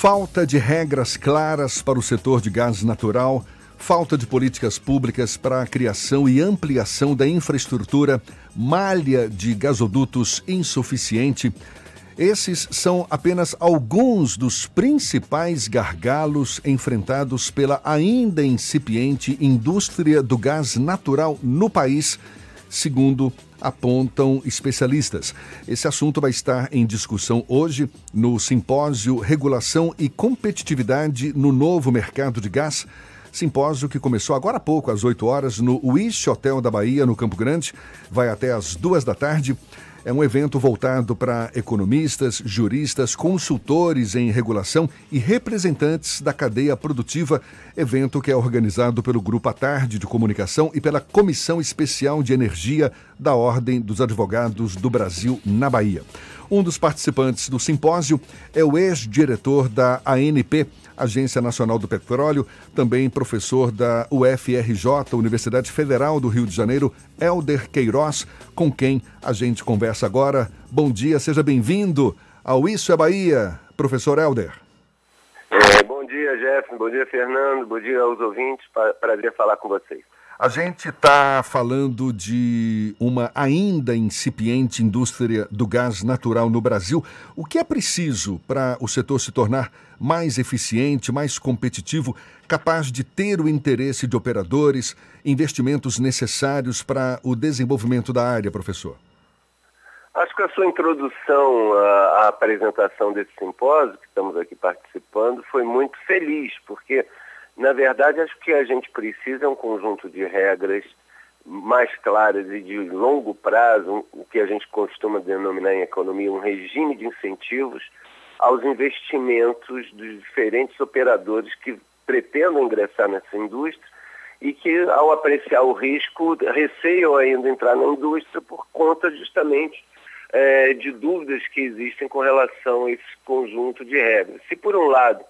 falta de regras claras para o setor de gás natural, falta de políticas públicas para a criação e ampliação da infraestrutura, malha de gasodutos insuficiente. Esses são apenas alguns dos principais gargalos enfrentados pela ainda incipiente indústria do gás natural no país, segundo apontam especialistas. Esse assunto vai estar em discussão hoje no simpósio Regulação e Competitividade no Novo Mercado de Gás. Simpósio que começou agora há pouco, às 8 horas, no Wish Hotel da Bahia, no Campo Grande. Vai até às duas da tarde. É um evento voltado para economistas, juristas, consultores em regulação e representantes da cadeia produtiva. Evento que é organizado pelo Grupo à Tarde de Comunicação e pela Comissão Especial de Energia da Ordem dos Advogados do Brasil na Bahia. Um dos participantes do simpósio é o ex-diretor da ANP, Agência Nacional do Petróleo, também professor da UFRJ, Universidade Federal do Rio de Janeiro, Helder Queiroz, com quem a gente conversa agora. Bom dia, seja bem-vindo ao Isso é Bahia, professor Helder. É, bom dia, Jeff, bom dia, Fernando, bom dia aos ouvintes, prazer falar com vocês. A gente está falando de uma ainda incipiente indústria do gás natural no Brasil. O que é preciso para o setor se tornar mais eficiente, mais competitivo, capaz de ter o interesse de operadores, investimentos necessários para o desenvolvimento da área, professor? Acho que a sua introdução à, apresentação desse simpósio, que estamos aqui participando, foi muito feliz, porque na verdade, acho que a gente precisa é um conjunto de regras mais claras e de longo prazo, o que a gente costuma denominar em economia um regime de incentivos aos investimentos dos diferentes operadores que pretendam ingressar nessa indústria e que, ao apreciar o risco, receiam ainda entrar na indústria por conta justamente é, de dúvidas que existem com relação a esse conjunto de regras. Se, por um lado,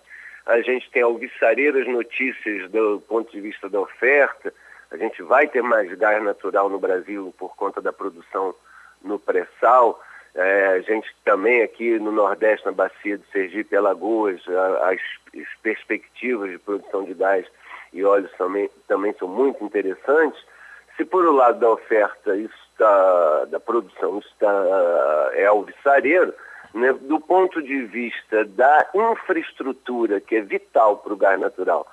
a gente tem alvissareiras notícias do ponto de vista da oferta, a gente vai ter mais gás natural no Brasil por conta da produção no pré-sal, é, a gente também aqui no Nordeste, na bacia de Sergipe e Alagoas, as, as perspectivas de produção de gás e óleos também, também são muito interessantes. Se por um lado da oferta isso está, da produção isso está, é alvissareiro, né, do ponto de vista da infraestrutura, que é vital para o gás natural,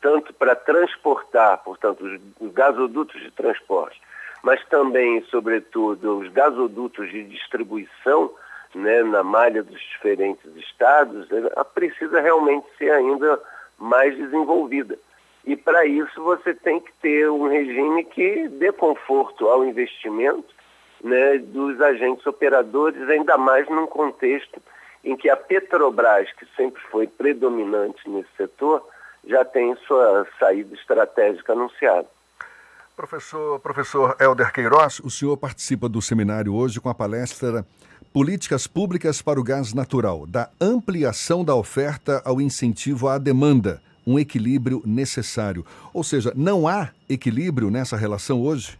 tanto para transportar, portanto, os, os gasodutos de transporte, mas também, sobretudo, os gasodutos de distribuição né, na malha dos diferentes estados, ela precisa realmente ser ainda mais desenvolvida. E para isso você tem que ter um regime que dê conforto ao investimento né, dos agentes operadores, ainda mais num contexto em que a Petrobras, que sempre foi predominante nesse setor, já tem sua saída estratégica anunciada. Professor, professor Helder Queiroz, o senhor participa do seminário hoje com a palestra Políticas Públicas para o Gás Natural, da ampliação da oferta ao incentivo à demanda, um equilíbrio necessário. Ou seja, não há equilíbrio nessa relação hoje?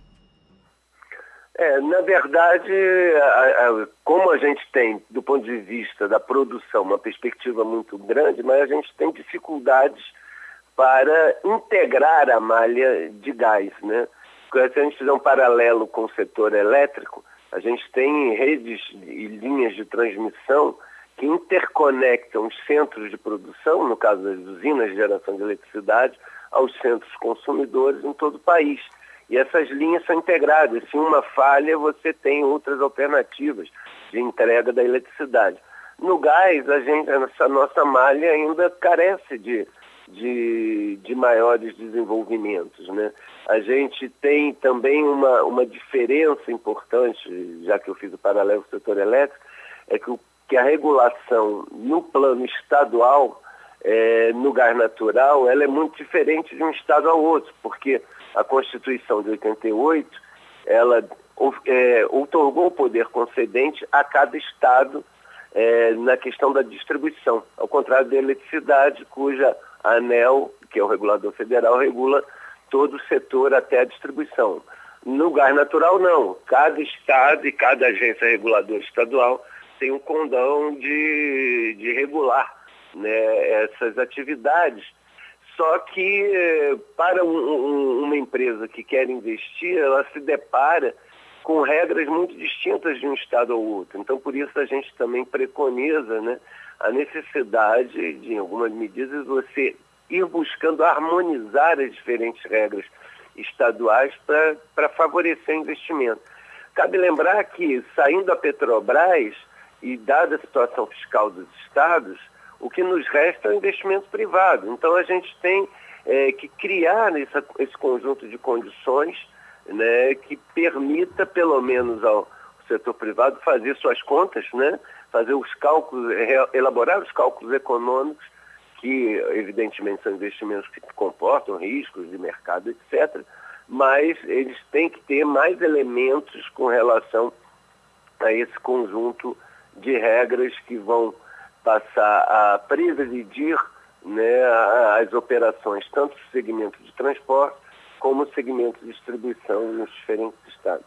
É, na verdade, a, a, como a gente tem, do ponto de vista da produção, uma perspectiva muito grande, mas a gente tem dificuldades para integrar a malha de gás. Né? Se a gente fizer um paralelo com o setor elétrico, a gente tem redes e linhas de transmissão que interconectam os centros de produção, no caso das usinas de geração de eletricidade, aos centros consumidores em todo o país. E essas linhas são integradas. Se uma falha, você tem outras alternativas de entrega da eletricidade. No gás, a gente, essa nossa malha ainda carece de, de, de maiores desenvolvimentos. Né? A gente tem também uma, uma diferença importante, já que eu fiz o paralelo com o setor elétrico, é que, o, que a regulação no plano estadual, é, no gás natural, ela é muito diferente de um estado ao outro, porque a Constituição de 88, ela é, otorgou o poder concedente a cada estado é, na questão da distribuição, ao contrário da eletricidade, cuja ANEL, que é o regulador federal, regula todo o setor até a distribuição. No gás natural, não. Cada estado e cada agência reguladora estadual tem um condão de, de regular né, essas atividades. Só que para um, um, uma empresa que quer investir, ela se depara com regras muito distintas de um estado ao outro. Então, por isso a gente também preconiza né, a necessidade de, em algumas medidas, você ir buscando harmonizar as diferentes regras estaduais para favorecer o investimento. Cabe lembrar que, saindo da Petrobras e dada a situação fiscal dos estados, o que nos resta é o investimento privado. Então, a gente tem é, que criar essa, esse conjunto de condições né, que permita, pelo menos ao setor privado, fazer suas contas, né, fazer os cálculos, elaborar os cálculos econômicos, que evidentemente são investimentos que comportam riscos de mercado, etc., mas eles têm que ter mais elementos com relação a esse conjunto de regras que vão passar a presidir né, as operações, tanto no segmento de transporte como no segmento de distribuição nos diferentes estados.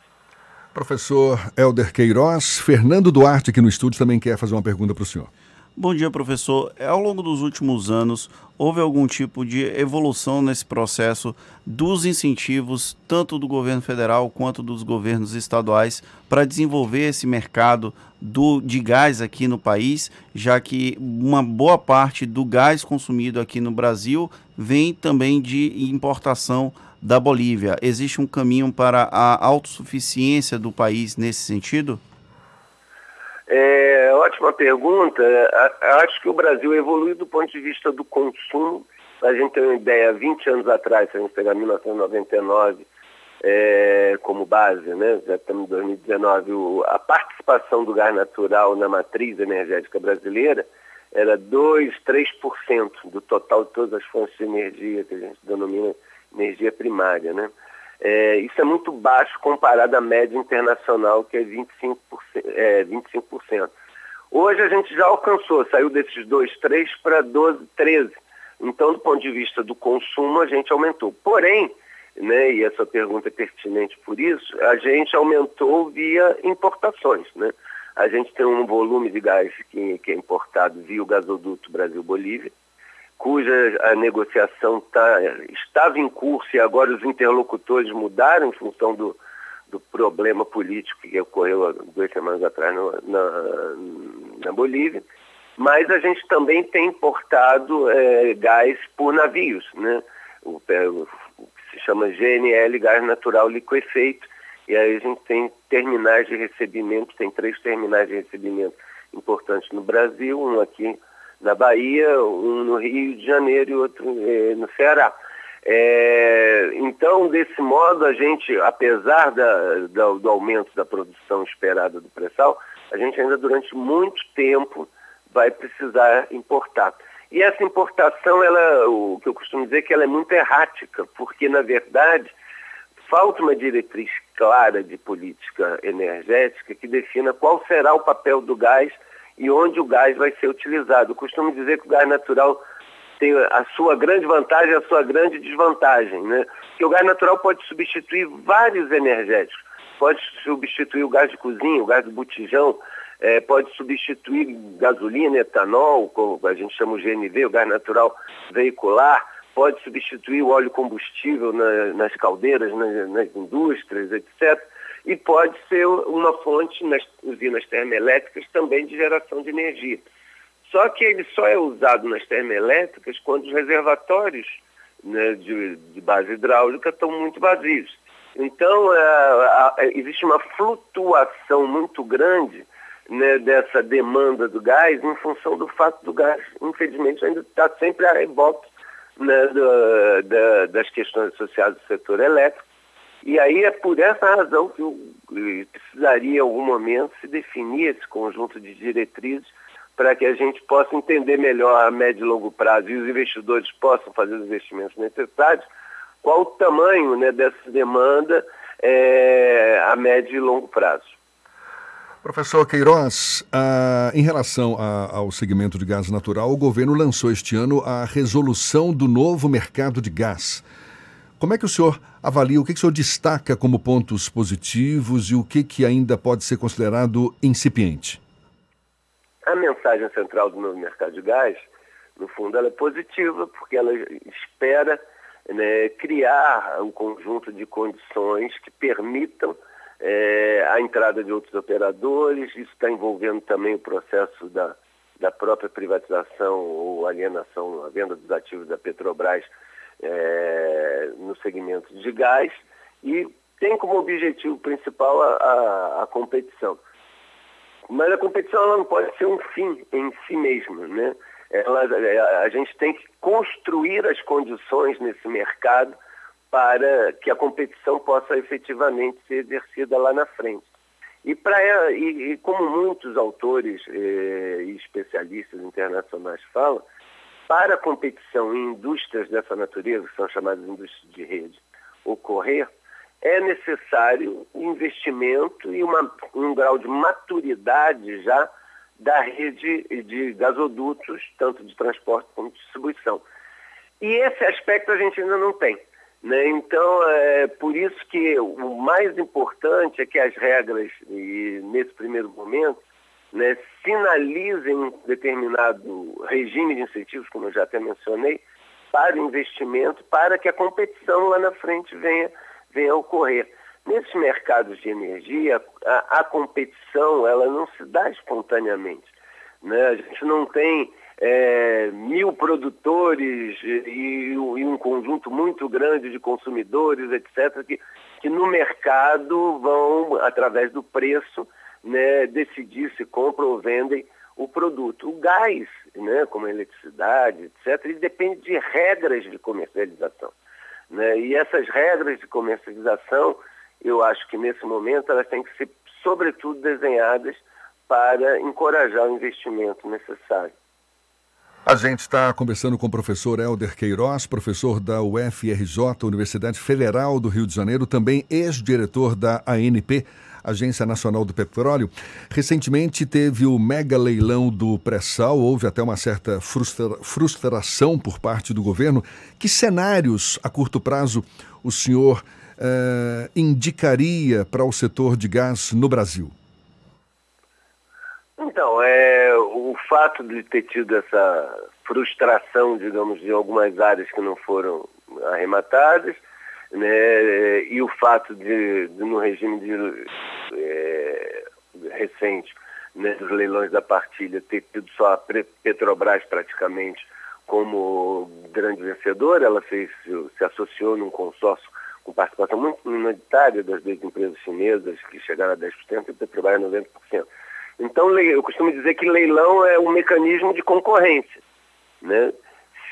Professor Helder Queiroz, Fernando Duarte aqui no estúdio também quer fazer uma pergunta para o senhor. Bom dia, professor. É, ao longo dos últimos anos, houve algum tipo de evolução nesse processo dos incentivos, tanto do governo federal quanto dos governos estaduais, para desenvolver esse mercado do, de gás aqui no país, já que uma boa parte do gás consumido aqui no Brasil vem também de importação da Bolívia. Existe um caminho para a autossuficiência do país nesse sentido? É, ótima pergunta. Acho que o Brasil evoluiu do ponto de vista do consumo. A gente tem uma ideia, 20 anos atrás, se a gente pegar 1999 é, como base, né? já estamos em 2019, o, a participação do gás natural na matriz energética brasileira era 2, 3% do total de todas as fontes de energia que a gente denomina energia primária. Né? É, isso é muito baixo comparado à média internacional, que é 25%. É, 25%. Hoje a gente já alcançou, saiu desses 2, 3 para 12, 13. Então, do ponto de vista do consumo, a gente aumentou. Porém, né, e essa pergunta é pertinente por isso, a gente aumentou via importações. Né? A gente tem um volume de gás que, que é importado via o gasoduto Brasil-Bolívia, cuja a negociação tá, estava em curso e agora os interlocutores mudaram em função do, do problema político que ocorreu duas semanas atrás no, na, na Bolívia. Mas a gente também tem importado é, gás por navios, né? O, o, o, que se chama GNL, gás natural liquefeito, e aí a gente tem terminais de recebimento, tem três terminais de recebimento importantes no Brasil, um aqui na Bahia, um no Rio de Janeiro e outro eh, no Ceará. É, então, desse modo, a gente, apesar da, da, do aumento da produção esperada do pré-sal, a gente ainda durante muito tempo vai precisar importar. E essa importação, ela, o que eu costumo dizer é que ela é muito errática, porque, na verdade, falta uma diretriz clara de política energética que defina qual será o papel do gás e onde o gás vai ser utilizado. Eu costumo dizer que o gás natural tem a sua grande vantagem e a sua grande desvantagem, né? Que o gás natural pode substituir vários energéticos. Pode substituir o gás de cozinha, o gás do botijão, é, pode substituir gasolina, etanol, como a gente chama o GNV, o gás natural veicular, pode substituir o óleo combustível na, nas caldeiras, nas, nas indústrias, etc e pode ser uma fonte nas usinas termoelétricas também de geração de energia. Só que ele só é usado nas termoelétricas quando os reservatórios né, de, de, base hidráulica estão muito vazios. Então, é, é, existe uma flutuação muito grande né, dessa demanda do gás em função do fato do gás, infelizmente, ainda está sempre a reboque né, da, das questões associadas ao setor elétrico e aí é por essa razão que eu precisaria, em algum momento, se definir esse conjunto de diretrizes para que a gente possa entender melhor a médio e longo prazo e os investidores possam fazer os investimentos necessários, qual o tamanho né, dessa demanda é, a médio e longo prazo. Professor Queiroz, ah, em relação a, ao segmento de gás natural, o governo lançou este ano a resolução do novo mercado de gás. Como é que o senhor avalia, o que, que o senhor destaca como pontos positivos e o que, que ainda pode ser considerado incipiente? A mensagem central do novo mercado de gás No fundo, ela é positiva porque ela espera né, criar um conjunto de condições que permitam é, a entrada de outros operadores. Isso está envolvendo também o processo da, da própria privatização ou alienação, a venda dos ativos da Petrobras é, segmento de gás e tem como objetivo principal a, a, a competição. Mas a competição não pode ser um fim em si mesma, né? Ela, a gente tem que construir as condições nesse mercado para que a competição possa efetivamente ser exercida lá na frente. E, pra, e, e como muitos autores eh, e especialistas internacionais falam, para a competição em indústrias dessa natureza, que são chamadas indústrias de rede, ocorrer, é necessário investimento e uma, um grau de maturidade já da rede de gasodutos, tanto de transporte como de distribuição. E esse aspecto a gente ainda não tem. Né? Então, é por isso que o mais importante é que as regras, nesse primeiro momento, né, sinalizem um determinado regime de incentivos, como eu já até mencionei, para investimento, para que a competição lá na frente venha, venha a ocorrer. Nesses mercados de energia, a, a competição ela não se dá espontaneamente. Né? A gente não tem é, mil produtores e, e, um conjunto muito grande de consumidores, etc., que, que no mercado vão, através do preço, né, decidir se compram ou vendem o produto. O gás, né, como a eletricidade, etc., ele depende de regras de comercialização. Né? E essas regras de comercialização, eu acho que nesse momento elas têm que ser, sobretudo, desenhadas para encorajar o investimento necessário. A gente está conversando com o professor Helder Queiroz, professor da UFRJ, Universidade Federal do Rio de Janeiro, também ex-diretor da ANP, Agência Nacional do Petróleo. Recentemente teve o mega leilão do pré-sal, houve até uma certa frustra frustração por parte do governo. Que cenários a curto prazo o senhor eh, indicaria para o setor de gás no Brasil? Então, é, o fato de ter tido essa frustração, digamos, de algumas áreas que não foram arrematadas, né, e o fato de, de no regime de, é, recente né, dos leilões da partilha ter tido só a Petrobras praticamente como grande vencedora, ela fez, se associou num consórcio com participação muito minoritária das duas empresas chinesas, que chegaram a 10% e a Petrobras a 90%. Então, eu costumo dizer que leilão é um mecanismo de concorrência. Né?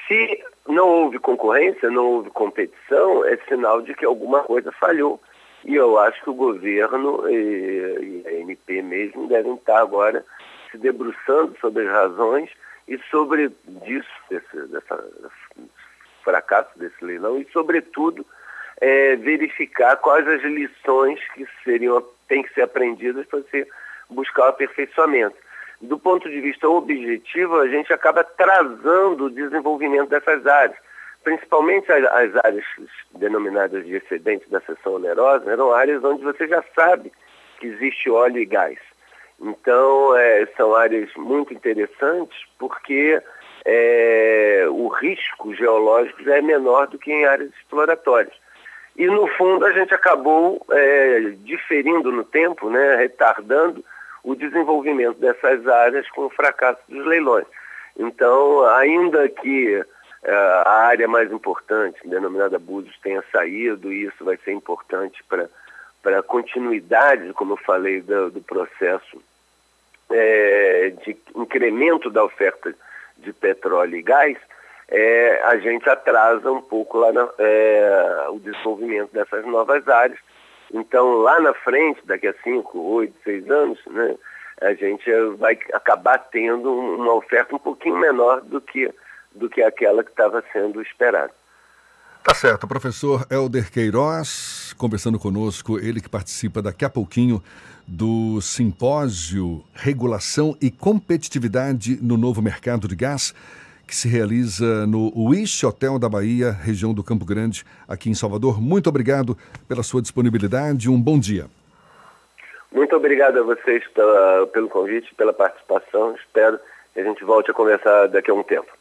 Se não houve concorrência, não houve competição, é sinal de que alguma coisa falhou. E eu acho que o governo e, a NP mesmo devem estar agora se debruçando sobre as razões e sobre disso, desse dessa, fracasso desse leilão e, sobretudo, é, verificar quais as lições que seriam, têm que ser aprendidas para ser buscar o aperfeiçoamento. Do ponto de vista objetivo, a gente acaba trazendo o desenvolvimento dessas áreas. Principalmente as, as áreas denominadas de excedente da seção onerosa, eram áreas onde você já sabe que existe óleo e gás. Então, é, são áreas muito interessantes porque é, o risco geológico já é menor do que em áreas exploratórias. E, no fundo, a gente acabou é, diferindo no tempo, né, retardando o desenvolvimento dessas áreas com o fracasso dos leilões. Então, ainda que uh, a área mais importante, denominada Búzios, tenha saído, e isso vai ser importante para a continuidade, como eu falei, do, do processo é, de incremento da oferta de petróleo e gás, é, a gente atrasa um pouco na, é, o desenvolvimento dessas novas áreas, então, lá na frente, daqui a 5, 8, 6 anos, né, a gente vai acabar tendo uma oferta um pouquinho menor do que, do que aquela que estava sendo esperada. Tá certo, professor Helder Queiroz, conversando conosco, ele que participa daqui a pouquinho do simpósio Regulação e Competitividade no Novo Mercado de Gás que se realiza no Wish Hotel da Bahia, região do Campo Grande, aqui em Salvador. Muito obrigado pela sua disponibilidade. Um bom dia. Muito obrigado a vocês pela, pelo convite, pela participação. Espero que a gente volte a conversar daqui a um tempo.